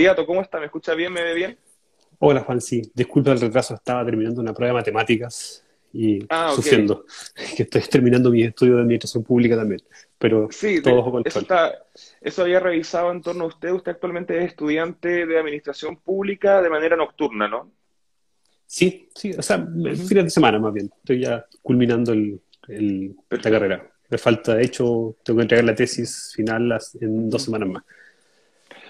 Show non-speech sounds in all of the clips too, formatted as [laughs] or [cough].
Candidato, ¿cómo está? ¿Me escucha bien? ¿Me ve bien? Hola Juan, sí. Disculpa el retraso, estaba terminando una prueba de matemáticas y ah, sufriendo. Que estoy terminando mi estudio de administración pública también. Pero sí, todo Eso, eso había revisado en torno a usted. Usted actualmente es estudiante de administración pública de manera nocturna, ¿no? Sí, sí, o sea, fines de semana más bien. Estoy ya culminando el, la carrera. Me falta, de hecho, tengo que entregar la tesis final en dos semanas más.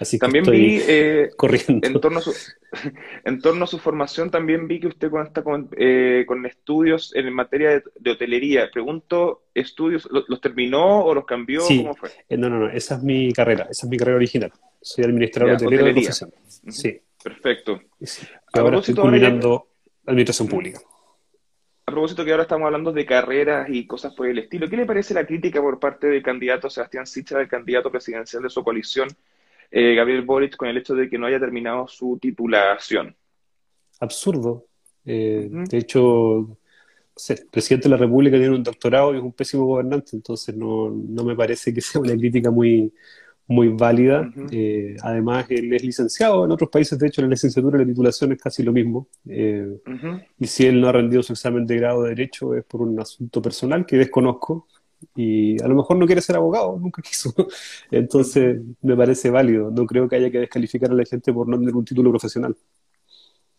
Así que también vi, eh, [laughs] corriendo. En torno, a su, [laughs] en torno a su formación, también vi que usted cuenta con, eh, con estudios en materia de, hotelería. Pregunto, ¿estudios los, terminó o los cambió? ¿Cómo fue? Eh, no, no, no, esa es mi carrera, esa es mi carrera original. Soy administrador hotelero de profesión. Sí. Perfecto. Ahora estoy culminando administración pública. A propósito que ahora estamos hablando de carreras y cosas por el estilo, ¿qué le parece la crítica por parte del candidato Sebastián Sicha, del candidato presidencial de su coalición, eh, Gabriel Boric, con el hecho de que no haya terminado su titulación? Absurdo. Eh, de hecho, el presidente de la República tiene un doctorado y es un pésimo gobernante, entonces no, no me parece que sea una crítica muy, muy válida. Eh, además, él es licenciado. En otros países, de hecho, la licenciatura y la titulación es casi lo mismo. Eh, y si él no ha rendido su examen de grado de Derecho es por un asunto personal que desconozco. Y a lo mejor no quiere ser abogado, nunca quiso. [laughs] Entonces, me parece válido. No creo que haya que descalificar a la gente por no tener un título profesional.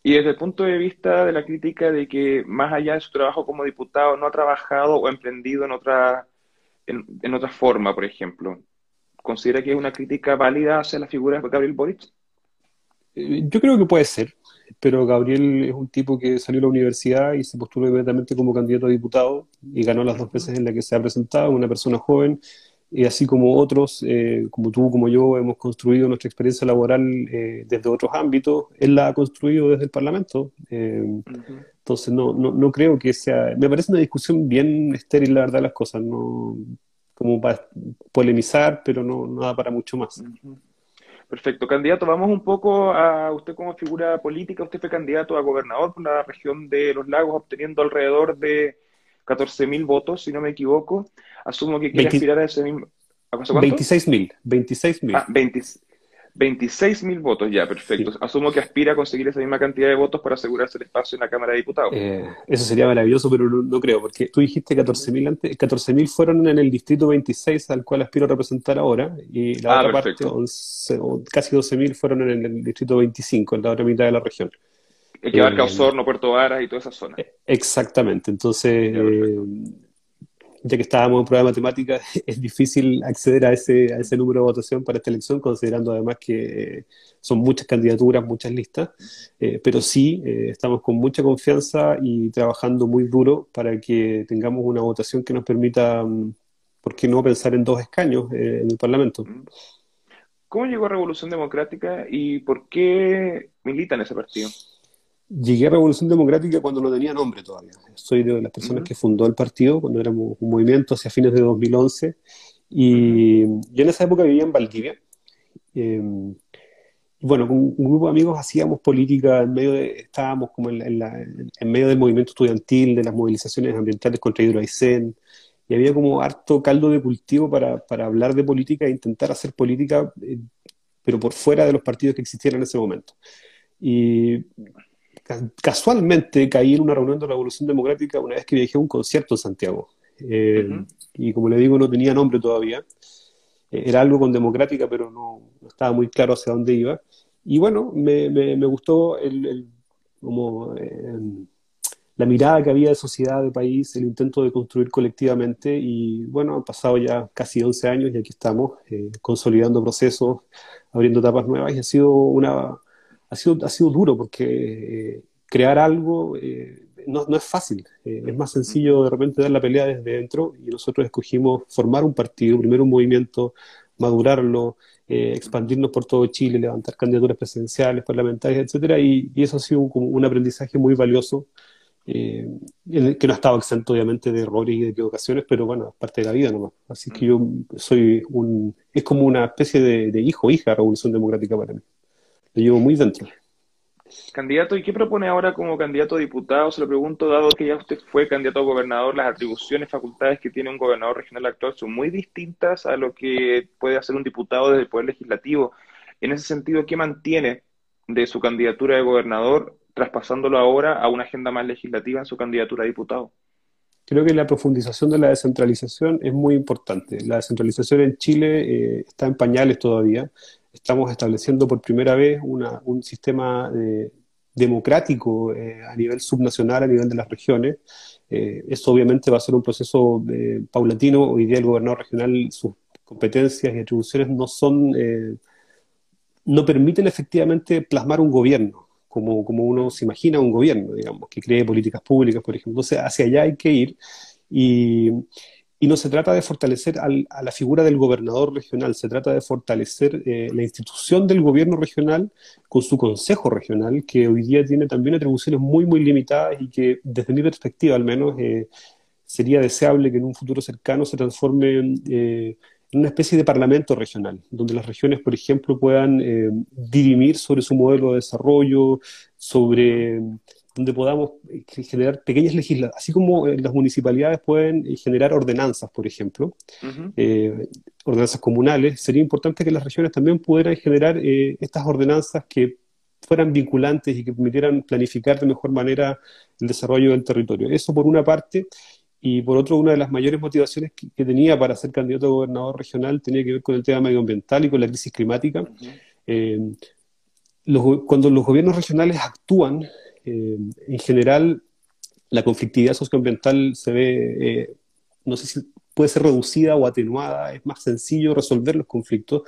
Y desde el punto de vista de la crítica de que, más allá de su trabajo como diputado, no ha trabajado o emprendido en otra, en otra forma, por ejemplo. ¿Considera que es una crítica válida hacia la figura de Gabriel Boric? Eh, yo creo que puede ser, pero Gabriel es un tipo que salió de la universidad y se postuló inmediatamente como candidato a diputado y ganó las dos veces en las que se ha presentado, una persona joven, y así como otros, eh, como tú, como yo, hemos construido nuestra experiencia laboral eh, desde otros ámbitos, él la ha construido desde el Parlamento. Entonces, no, no, no creo que sea. Me parece una discusión bien estéril, la verdad, las cosas. No, como para polemizar, pero no nada para mucho más. Perfecto. Candidato, vamos un poco a usted como figura política. Usted fue candidato a gobernador por la región de Los Lagos, obteniendo alrededor de 14.000 votos, si no me equivoco. Asumo que quiere aspirar a ese mismo... ¿A 26.000. 26.000. Ah, 20, 26 mil votos ya, perfecto. Asumo que aspira a conseguir esa misma cantidad de votos para asegurarse el espacio en la Cámara de Diputados. Eh, eso sería maravilloso, pero no, creo, porque tú dijiste 14 mil antes, 14 mil fueron en el distrito 26 al cual aspiro a representar ahora, y la ah, otra parte, casi 12 mil fueron en el, distrito 25, en la otra mitad de la región. El que abarca eh, Osorno, Puerto Varas y toda esa zona. Eh, exactamente, entonces ya que estábamos en prueba de matemáticas, [laughs] es difícil acceder a ese, a ese número de votación para esta elección, considerando además que eh, son muchas candidaturas, muchas listas, eh, pero sí eh, estamos con mucha confianza y trabajando muy duro para que tengamos una votación que nos permita, mm, ¿por qué no pensar en dos escaños en el Parlamento? ¿Cómo llegó Revolución Democrática y por qué milita en ese partido? Llegué a Revolución Democrática cuando no tenía nombre todavía. Soy de las personas que fundó el partido cuando éramos un movimiento hacia fines de 2011. Y yo en esa época vivía en Valdivia. Em, bueno, con un grupo de amigos hacíamos política en medio de, estábamos como en, en, medio del movimiento estudiantil, de las movilizaciones ambientales contra Hidroaicén, y había como harto caldo de cultivo para, para hablar de política e intentar hacer política, eh, pero por fuera de los partidos que existieran en ese momento. Y casualmente caí en una reunión de la Revolución Democrática una vez que viajé a un concierto en Santiago. Eh, y como le digo, no tenía nombre todavía. Eh, era algo con democrática, pero no, estaba muy claro hacia dónde iba. Y bueno, me, me, gustó el, como, eh, la mirada que había de sociedad, de país, el intento de construir colectivamente. Y bueno, han pasado ya casi 11 años y aquí estamos, consolidando procesos, abriendo etapas nuevas y ha sido una ha sido, ha sido duro porque eh, crear algo eh, no, no, es fácil. Eh, es más sencillo de repente dar la pelea desde dentro y nosotros escogimos formar un partido, primero un movimiento, madurarlo, expandirnos por todo Chile, levantar candidaturas presidenciales, parlamentarias, etcétera, y, y, eso ha sido como un aprendizaje muy valioso. que no ha estado exento obviamente de errores y de equivocaciones, pero bueno, es parte de la vida nomás. Así que yo soy un, es como una especie de, de hijo, hija de Revolución Democrática para mí lo llevo muy dentro. Candidato, ¿y qué propone ahora como candidato a diputado? Se lo pregunto, dado que ya usted fue candidato a gobernador, las atribuciones, facultades que tiene un gobernador regional actual son muy distintas a lo que puede hacer un diputado desde el Poder Legislativo. En ese sentido, ¿qué mantiene de su candidatura de gobernador, traspasándolo ahora a una agenda más legislativa en su candidatura a diputado? Creo que la profundización de la descentralización es muy importante. La descentralización en Chile eh, está en pañales todavía. Estamos estableciendo por primera vez un sistema eh, democrático eh, a nivel subnacional, a nivel de las regiones. eso obviamente va a ser un proceso paulatino. Hoy día el gobernador regional, sus competencias y atribuciones no son, no permiten efectivamente plasmar un gobierno como, como uno se imagina un gobierno, digamos, que cree políticas públicas, por ejemplo. Entonces, hacia allá hay que ir y, y no se trata de fortalecer al, a la figura del gobernador regional, se trata de fortalecer eh, la institución del gobierno regional con su consejo regional, que hoy día tiene también atribuciones muy, muy limitadas y que, desde mi perspectiva al menos, eh, sería deseable que en un futuro cercano se transforme en eh, una especie de parlamento regional, donde las regiones, por ejemplo, puedan eh, dirimir sobre su modelo de desarrollo, sobre donde podamos eh, generar pequeñas legislaciones, así como eh, las municipalidades pueden generar ordenanzas, por ejemplo, ordenanzas comunales, sería importante que las regiones también pudieran generar estas ordenanzas que fueran vinculantes y que permitieran planificar de mejor manera el desarrollo del territorio. Eso por una parte, y por otro, una de las mayores motivaciones que, tenía para ser candidato a gobernador regional tenía que ver con el tema medioambiental y con la crisis climática. Eh, cuando los gobiernos regionales actúan, eh, en general la conflictividad socioambiental se ve, eh, no sé si puede ser reducida o atenuada, es más sencillo resolver los conflictos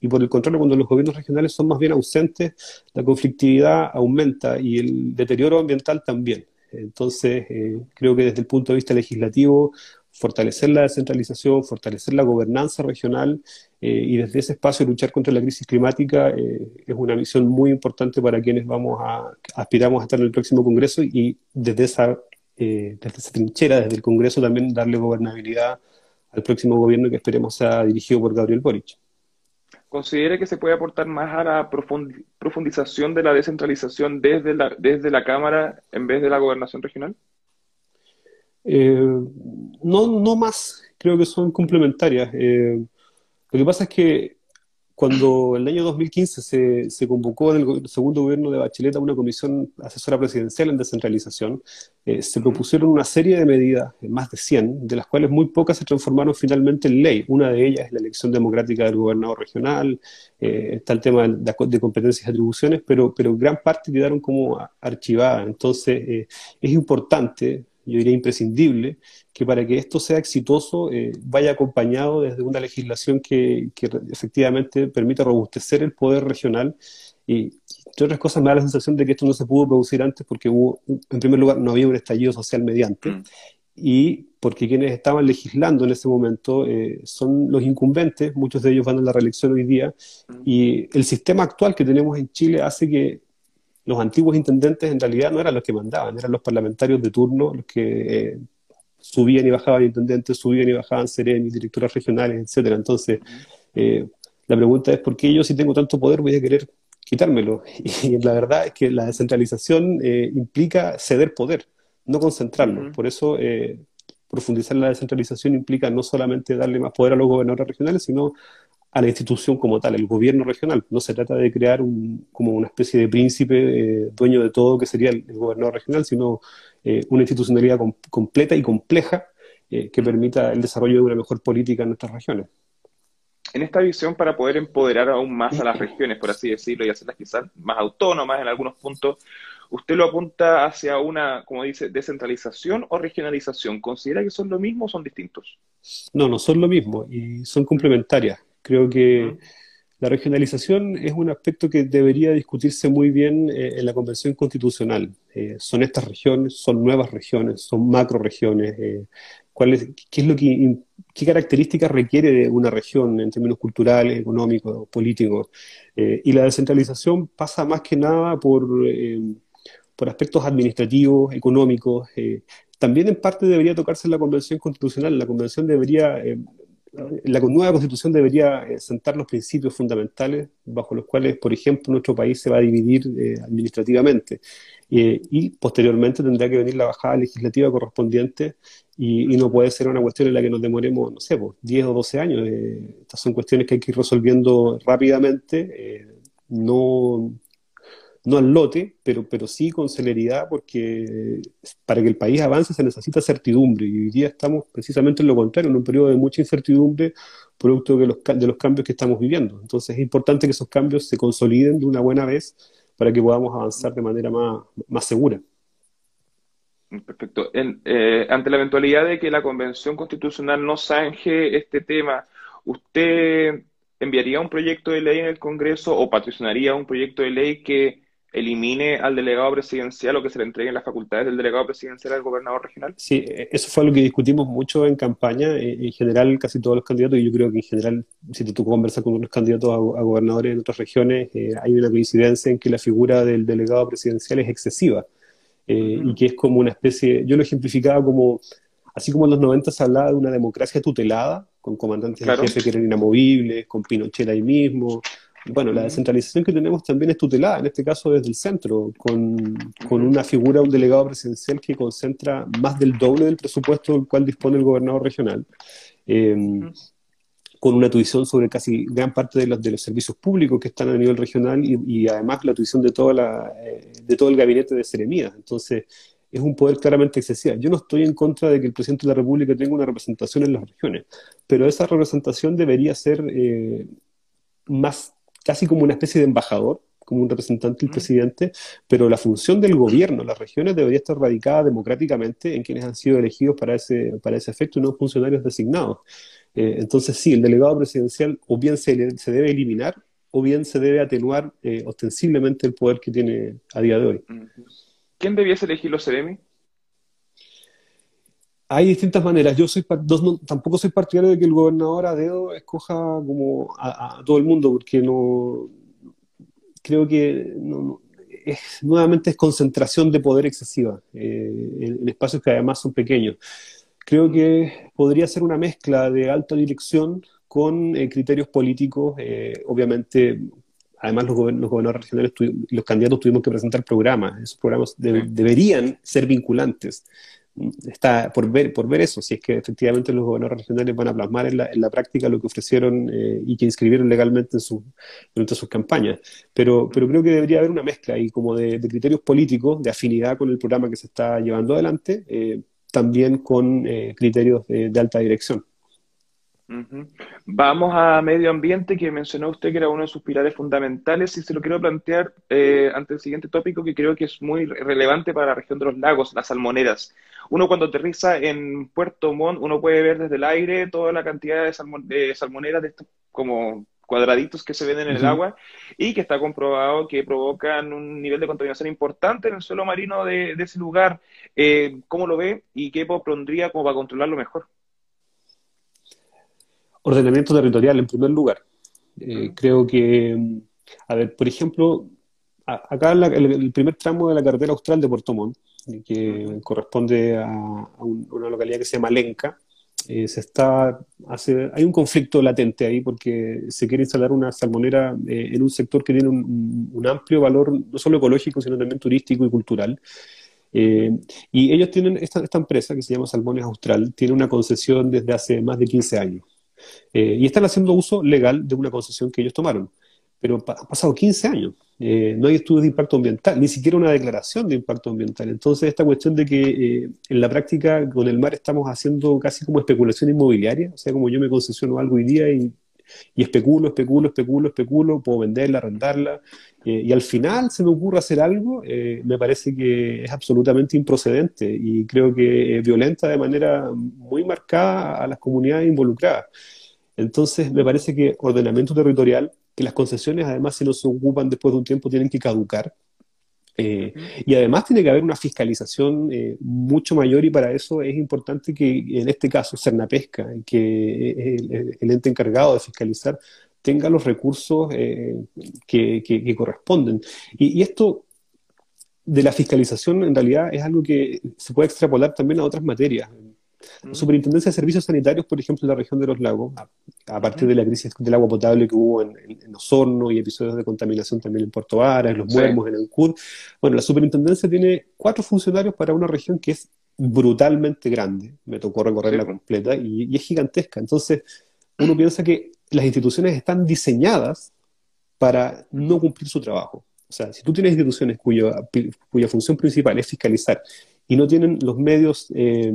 y por el contrario, cuando los gobiernos regionales son más bien ausentes, la conflictividad aumenta y el deterioro ambiental también. Entonces, eh, creo que desde el punto de vista legislativo, fortalecer la descentralización, fortalecer la gobernanza regional eh, y desde ese espacio luchar contra la crisis climática eh, es una misión muy importante para quienes vamos a aspiramos a estar en el próximo Congreso y desde esa, desde esa trinchera, desde el Congreso también darle gobernabilidad al próximo gobierno que esperemos sea dirigido por Gabriel Boric. ¿Considera que se puede aportar más a la profundización de la descentralización desde la, desde la Cámara en vez de la gobernación regional? Eh, no, no más, creo que son complementarias. Eh, lo que pasa es que cuando en el año 2015 se, se convocó en el segundo gobierno de Bachelet a una comisión asesora presidencial en descentralización, eh, se propusieron una serie de medidas, eh, más de 100, de las cuales muy pocas se transformaron finalmente en ley. Una de ellas es la elección democrática del gobernador regional, eh, está el tema de, de, competencias y atribuciones, pero, pero gran parte quedaron como archivadas. Entonces, es importante yo diría imprescindible, que para que esto sea exitoso eh, vaya acompañado desde una legislación que, efectivamente permita robustecer el poder regional y, entre otras cosas, me da la sensación de que esto no se pudo producir antes porque hubo, en primer lugar, no había un estallido social mediante, mm. y porque quienes estaban legislando en ese momento eh, son los incumbentes, muchos de ellos van a la reelección hoy día, mm. y el sistema actual que tenemos en Chile hace que los antiguos intendentes en realidad no eran los que mandaban, eran los parlamentarios de turno los que eh, subían y bajaban intendentes, subían y bajaban serenis, directoras regionales, etcétera. Entonces, eh, la pregunta es, ¿por qué yo si tengo tanto poder voy a querer quitármelo? [laughs] Y, la verdad es que la descentralización eh, implica ceder poder, no concentrarlo. Por eso, profundizar la descentralización implica no solamente darle más poder a los gobernadores regionales, sino a la institución como tal, el gobierno regional. No se trata de crear un, como una especie de príncipe eh, dueño de todo que sería el, gobernador regional, sino eh, una institucionalidad completa y compleja eh, que permita el desarrollo de una mejor política en nuestras regiones. En esta visión, para poder empoderar aún más a las [clears throat] regiones, por así decirlo, y hacerlas quizás más autónomas en algunos puntos, ¿usted lo apunta hacia una, como dice, descentralización o regionalización? ¿Considera que son lo mismo o son distintos? No, no son lo mismo y son complementarias. Creo que la regionalización es un aspecto que debería discutirse muy bien eh, en la Convención Constitucional. Eh, son estas regiones, son nuevas regiones, son macro regiones. Eh, ¿Qué es lo que qué características requiere de una región en términos culturales, económicos, políticos? y la descentralización pasa más que nada por, por aspectos administrativos, económicos. también en parte debería tocarse en la Convención Constitucional. La Convención debería la nueva constitución debería eh, sentar los principios fundamentales bajo los cuales, por ejemplo, nuestro país se va a dividir eh, administrativamente. Eh, y posteriormente tendrá que venir la bajada legislativa correspondiente y, no puede ser una cuestión en la que nos demoremos, no sé, pues, 10 o 12 años. estas son cuestiones que hay que ir resolviendo rápidamente no, no al lote, pero, pero sí con celeridad, porque para que el país avance se necesita certidumbre, y hoy día estamos precisamente en lo contrario, en un periodo de mucha incertidumbre, producto de los, de los cambios que estamos viviendo. Entonces es importante que esos cambios se consoliden de una buena vez para que podamos avanzar de manera más, más segura. Perfecto. Eh, ante la eventualidad de que la Convención Constitucional no zanje este tema, ¿usted enviaría un proyecto de ley en el Congreso o patrocinaría un proyecto de ley que elimine al delegado presidencial o que se le entreguen las facultades del delegado presidencial al gobernador regional? Sí, e, eso fue lo que discutimos mucho en campaña. E, en general, casi todos los candidatos, y yo creo que en general, si tú conversas con unos candidatos a, gobernadores en otras regiones, eh, hay una coincidencia en que la figura del delegado presidencial es excesiva eh, y que es como una especie, yo lo ejemplificaba como, así como en los 90 se hablaba de una democracia tutelada, con comandantes de jefe que eran inamovibles, con Pinochet ahí mismo, bueno, la descentralización que tenemos también es tutelada, en este caso desde el centro, con, con, una figura, un delegado presidencial que concentra más del doble del presupuesto del cual dispone el gobernador regional, em, con una tuición sobre casi gran parte de los, de los servicios públicos que están a nivel regional y, además la tuición de, toda la, eh, de todo el gabinete de Seremías. Entonces, es un poder claramente excesivo. Yo no estoy en contra de que el presidente de la República tenga una representación en las regiones, pero esa representación debería ser eh, más casi como una especie de embajador, como un representante del presidente, pero la función del gobierno, las regiones, debería estar radicada democráticamente en quienes han sido elegidos para ese, para ese efecto y no funcionarios designados. Eh, entonces, sí, el delegado presidencial o bien se, se debe eliminar o bien se debe atenuar eh, ostensiblemente el poder que tiene a día de hoy. ¿Quién debiese elegir los CEREMI? Hay distintas maneras. Yo soy tampoco soy partidario de que el gobernador a dedo escoja como a, todo el mundo, porque no creo que es, nuevamente es concentración de poder excesiva eh, en, espacios que además son pequeños. Creo que podría ser una mezcla de alta dirección con eh, criterios políticos. Eh, obviamente, además los, gobernadores regionales, los candidatos tuvimos que presentar programas. Esos programas deberían ser vinculantes está por ver, por ver eso, si es que efectivamente los gobernadores regionales van a plasmar en la, en la práctica lo que ofrecieron eh, y que inscribieron legalmente en su, durante sus campañas. Pero, pero creo que debería haber una mezcla ahí como de, criterios políticos, de afinidad con el programa que se está llevando adelante, eh, también con eh, criterios de, alta dirección. Vamos a medio ambiente, que mencionó usted que era uno de sus pilares fundamentales, y se lo quiero plantear ante el siguiente tópico que creo que es muy relevante para la región de los lagos, las salmoneras. Uno cuando aterriza en Puerto Montt, uno puede ver desde el aire toda la cantidad de, salmoneras de estos como cuadraditos que se ven en el agua y que está comprobado que provocan un nivel de contaminación importante en el suelo marino de, ese lugar. Eh, ¿Cómo lo ve y qué propondría como para controlarlo mejor? Ordenamiento territorial, en primer lugar. Eh, creo que, a ver, por ejemplo, acá en el, primer tramo de la carretera austral de Puerto Montt, que corresponde a, una localidad que se llama Lenca. Eh, se está, hace, hay un conflicto latente ahí porque se quiere instalar una salmonera eh, en un sector que tiene un, amplio valor, no solo ecológico, sino también turístico y cultural. Eh, y ellos tienen, esta, esta, empresa que se llama Salmones Austral, tiene una concesión desde hace más de 15 años. Y están haciendo uso legal de una concesión que ellos tomaron. Pero han pasado 15 años. Eh, no hay estudios de impacto ambiental, ni siquiera una declaración de impacto ambiental. Entonces, esta cuestión de que eh, en la práctica con el mar estamos haciendo casi como especulación inmobiliaria, o sea, como yo me concesiono algo hoy día y, especulo, especulo, especulo, especulo, puedo venderla, arrendarla, eh, y al final se me ocurre hacer algo, me parece que es absolutamente improcedente y creo que violenta de manera muy marcada a las comunidades involucradas. Entonces, me parece que ordenamiento territorial que las concesiones, además, si no se ocupan después de un tiempo, tienen que caducar. Eh, y además tiene que haber una fiscalización eh, mucho mayor y para eso es importante que en este caso Cernapesca, que es el, ente encargado de fiscalizar, tenga los recursos eh, que, corresponden. Y, y, esto de la fiscalización en realidad es algo que se puede extrapolar también a otras materias. La Superintendencia de Servicios Sanitarios, por ejemplo, en la región de los lagos, a, partir de la crisis del agua potable que hubo en, Osorno y episodios de contaminación también en Puerto Vara, en Los Muermos, en Ancud, bueno, la superintendencia tiene cuatro funcionarios para una región que es brutalmente grande. Me tocó recorrerla completa y, es gigantesca. Entonces, uno piensa que las instituciones están diseñadas para no cumplir su trabajo. O sea, si tú tienes instituciones cuya, cuya función principal es fiscalizar y no tienen los medios, eh,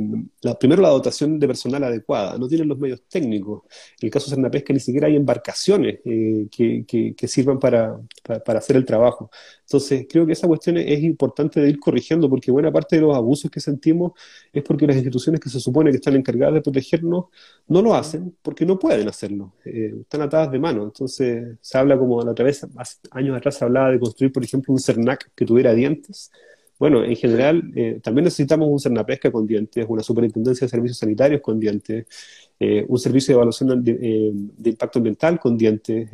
primero la dotación de personal adecuada, no tienen los medios técnicos. En el caso de Cernapesca ni siquiera hay embarcaciones eh, que, sirvan para, para, hacer el trabajo. Entonces, creo que esa cuestión es importante de ir corrigiendo porque buena parte de los abusos que sentimos es porque las instituciones que se supone que están encargadas de protegernos no lo hacen porque no pueden hacerlo. Eh, están atadas de mano. Entonces, se habla como la otra vez, hace años atrás se hablaba de construir, por ejemplo, un CERNAC que tuviera dientes bueno, en general eh, también necesitamos un Cernapesca con dientes, una superintendencia de servicios sanitarios con dientes, eh, un servicio de evaluación de, eh, impacto ambiental con dientes,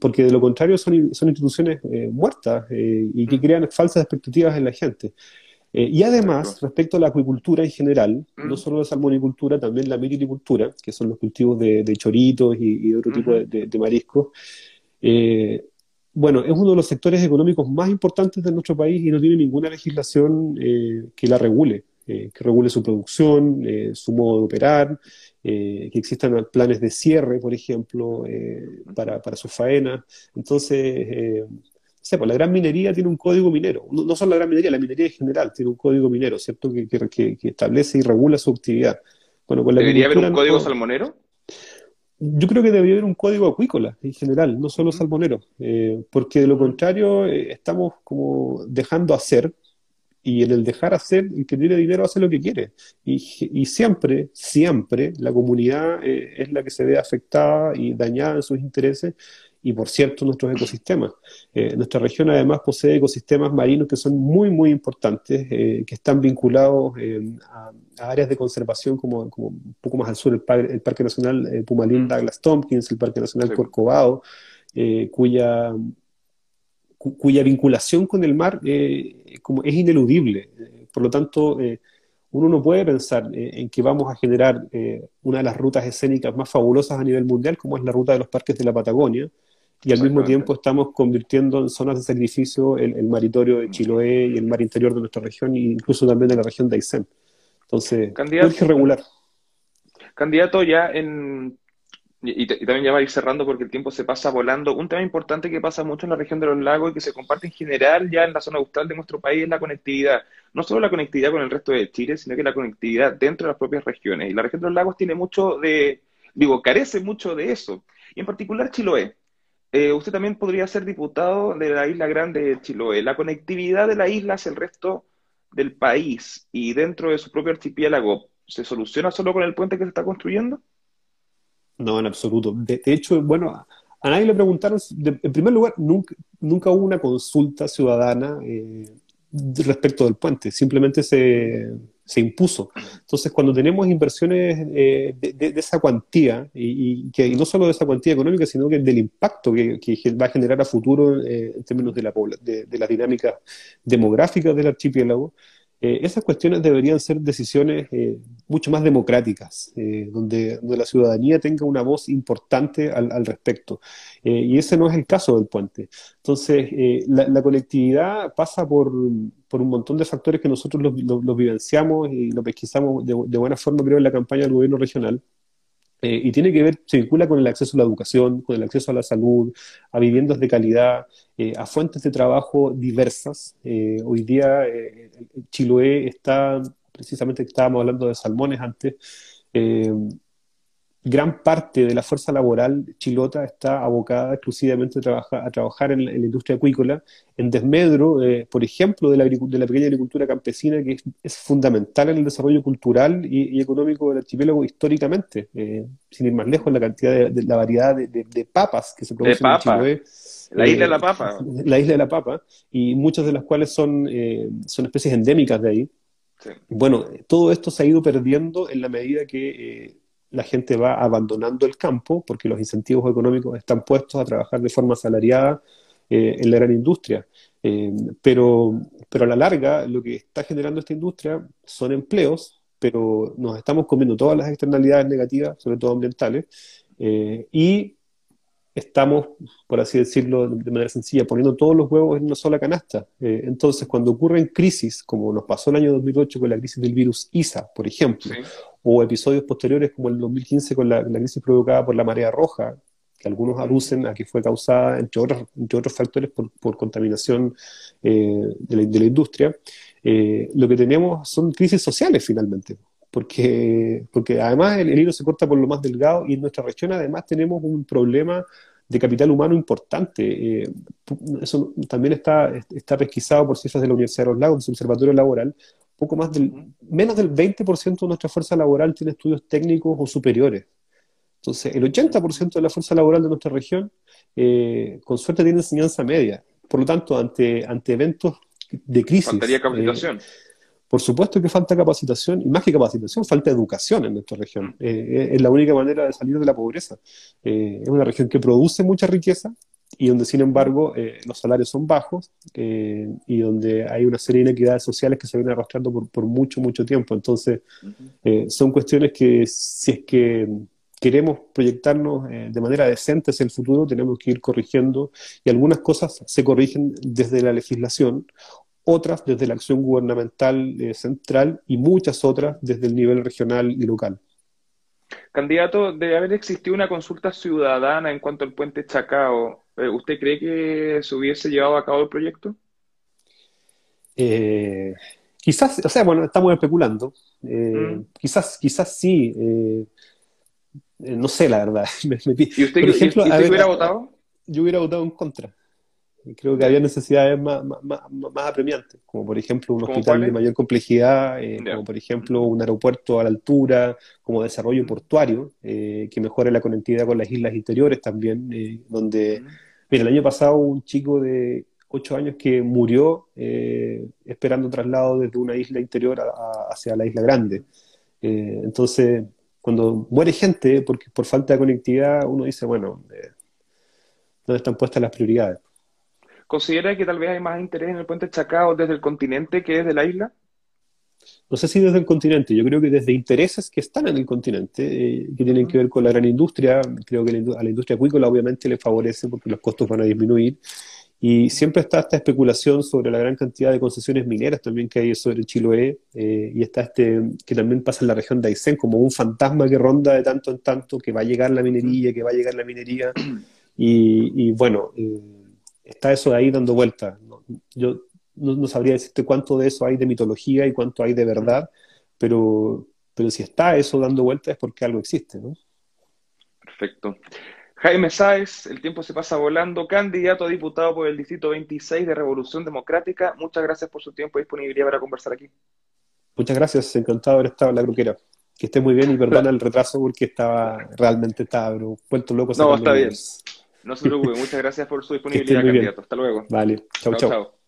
porque de lo contrario son, son instituciones muertas y que mm. crean falsas expectativas en la gente. y además, respecto a la acuicultura en general, mm. no solo la salmonicultura, también la melilicultura, que son los cultivos de, choritos y, de otro tipo de, de mariscos, bueno, es uno de los sectores económicos más importantes de nuestro país y no tiene ninguna legislación eh, que la regule, eh, que regule su producción, eh, su modo de operar, que existan planes de cierre, por ejemplo, para, para sus faenas. Entonces, pues la gran minería tiene un código minero, no, solo la gran minería, la minería en general tiene un código minero, ¿cierto? Que, que, que establece y regula su actividad. Bueno, con la ¿Debería haber un código salmonero? Yo creo que debería haber un código acuícola en general, no solo salmonero, eh, porque de lo contrario eh, estamos como dejando hacer y en el dejar hacer, el que tiene dinero hace lo que quiere. Y, y siempre, siempre la comunidad eh, es la que se ve afectada y dañada en sus intereses y por cierto nuestros ecosistemas. Eh, nuestra región además posee ecosistemas marinos que son muy, muy importantes, eh, que están vinculados eh, a, áreas de conservación como, como, un poco más al sur, el, el Parque Nacional Pumalín mm. Douglas Tompkins, el Parque Nacional Corcovado, cuya, cuya vinculación con el mar como es ineludible. por lo tanto, uno no puede pensar en que vamos a generar una de las rutas escénicas más fabulosas a nivel mundial, como es la ruta de los parques de la Patagonia, y al mismo tiempo estamos convirtiendo en zonas de sacrificio el, maritorio de Chiloé y el mar interior de nuestra región, e incluso también de la región de Aysén. Entonces, hay que regular. Candidato, ya en. Y, también ya va a ir cerrando porque el tiempo se pasa volando. Un tema importante que pasa mucho en la región de los lagos y que se comparte en general ya en la zona austral de nuestro país es la conectividad. No solo la conectividad con el resto de Chile, sino que la conectividad dentro de las propias regiones. Y la región de los lagos tiene mucho de. Digo, carece mucho de eso. Y en particular Chiloé. Eh, usted también podría ser diputado de la isla grande de Chiloé. La conectividad de la isla hacia el resto del país y dentro de su propio archipiélago, ¿se soluciona solo con el puente que se está construyendo? No, en absoluto. De, hecho, bueno, a nadie le preguntaron, en primer lugar, nunca, hubo una consulta ciudadana eh, respecto del puente, simplemente se, se impuso. Entonces, cuando tenemos inversiones eh, de, esa cuantía, y, que no solo de esa cuantía económica, sino que del impacto que, va a generar a futuro eh, en términos de la, de, de la dinámica demográfica del archipiélago, eh, esas cuestiones deberían ser decisiones eh, mucho más democráticas, donde, donde, la ciudadanía tenga una voz importante al, al respecto. y ese no es el caso del puente. Entonces, la, la, conectividad pasa por, por, un montón de factores que nosotros los, vivenciamos y lo pesquisamos de, buena forma, creo, en la campaña del gobierno regional. Eh, y tiene que ver, se vincula con el acceso a la educación, con el acceso a la salud, a viviendas de calidad, eh, a fuentes de trabajo diversas. Eh, hoy día Chiloé está, precisamente estábamos hablando de salmones antes, gran parte de la fuerza laboral chilota está abocada exclusivamente a, trabajar en la, industria acuícola, en desmedro, eh, por ejemplo, de la, de la, pequeña agricultura campesina, que es, fundamental en el desarrollo cultural y, económico del archipiélago históricamente. Eh, sin ir más lejos, la cantidad de, la variedad de, papas que se producen en Chiloé. La isla de la papa. [laughs] La isla de la papa, y muchas de las cuales son, eh, son especies endémicas de ahí. Bueno, todo esto se ha ido perdiendo en la medida que la gente va abandonando el campo porque los incentivos económicos están puestos a trabajar de forma asalariada eh, en la gran industria. Eh, pero, pero a la larga lo que está generando esta industria son empleos, pero nos estamos comiendo todas las externalidades negativas, sobre todo ambientales, eh, y estamos, por así decirlo de manera sencilla, poniendo todos los huevos en una sola canasta. entonces, cuando ocurren crisis, como nos pasó el año 2008 con la crisis del virus ISA, por ejemplo, o episodios posteriores como el 2015 con la, crisis provocada por la marea roja, que algunos aducen a que fue causada, entre otros, entre otros factores, por, contaminación de la, de, la, industria, lo que tenemos son crisis sociales finalmente porque, porque además el, hilo se corta por lo más delgado y en nuestra región además tenemos un problema de capital humano importante. Eh, eso también está, está pesquisado por cifras de la Universidad de los Lagos, del Observatorio Laboral. Poco más del, menos del 20% de nuestra fuerza laboral tiene estudios técnicos o superiores. Entonces, el 80% de la fuerza laboral de nuestra región, eh, con suerte, tiene enseñanza media. Por lo tanto, ante, ante eventos de crisis. Faltaría capacitación. Eh, por supuesto que falta capacitación, y más que capacitación, falta educación en nuestra región. Mm. Eh, es la única manera de salir de la pobreza. Eh, es una región que produce mucha riqueza y donde, sin embargo, eh, los salarios son bajos y donde hay una serie de inequidades sociales que se vienen arrastrando por, mucho, mucho tiempo. Entonces, son cuestiones que, si es que queremos proyectarnos de manera decente hacia el futuro, tenemos que ir corrigiendo y algunas cosas se corrigen desde la legislación, otras desde la acción gubernamental eh, central y muchas otras desde el nivel regional y local. Candidato, de haber existido una consulta ciudadana en cuanto al puente Chacao, eh, ¿usted cree que se hubiese llevado a cabo el proyecto? Eh, quizás, o sea, bueno, estamos especulando. Mm. Quizás, quizás sí. no sé, la verdad. [laughs] ¿Y usted, ejemplo, hubiera votado? Yo hubiera votado en contra creo que había necesidades más, apremiantes, como por ejemplo un hospital de mayor complejidad, eh, como por ejemplo un aeropuerto a la altura, como desarrollo portuario, eh, que mejore la conectividad con las islas interiores también, eh, donde, mira, el año pasado un chico de 8 años que murió esperando traslado desde una isla interior hacia la isla grande. entonces, cuando muere gente porque por falta de conectividad, uno dice, bueno, ¿dónde están puestas las prioridades? ¿Considera que tal vez hay más interés en el puente Chacao desde el continente que desde la isla? No sé si desde el continente, yo creo que desde intereses que están en el continente, eh, que tienen que ver con la gran industria, creo que a la industria acuícola obviamente le favorece porque los costos van a disminuir, y siempre está esta especulación sobre la gran cantidad de concesiones mineras también que hay sobre Chiloé, eh, y está este que también pasa en la región de Aysén como un fantasma que ronda de tanto en tanto, que va a llegar la minería, que va a llegar la minería, [clears throat] y, y bueno... Eh, está eso de ahí dando vueltas. Yo no, sabría decirte cuánto de eso hay de mitología y cuánto hay de verdad, pero, pero si está eso dando vueltas es porque algo existe, ¿no? Perfecto. Jaime Sáez, el tiempo se pasa volando, candidato a diputado por el Distrito 26 de Revolución Democrática. Muchas gracias por su tiempo y disponibilidad para conversar aquí. Muchas gracias, encantado de haber estado en la gruquera. Que esté muy bien y perdona [laughs] el retraso porque estaba realmente estaba vuelto loco. No, está bien. No se preocupe, muchas gracias por su disponibilidad, candidato. Hasta luego. Vale, chau, chau. chau.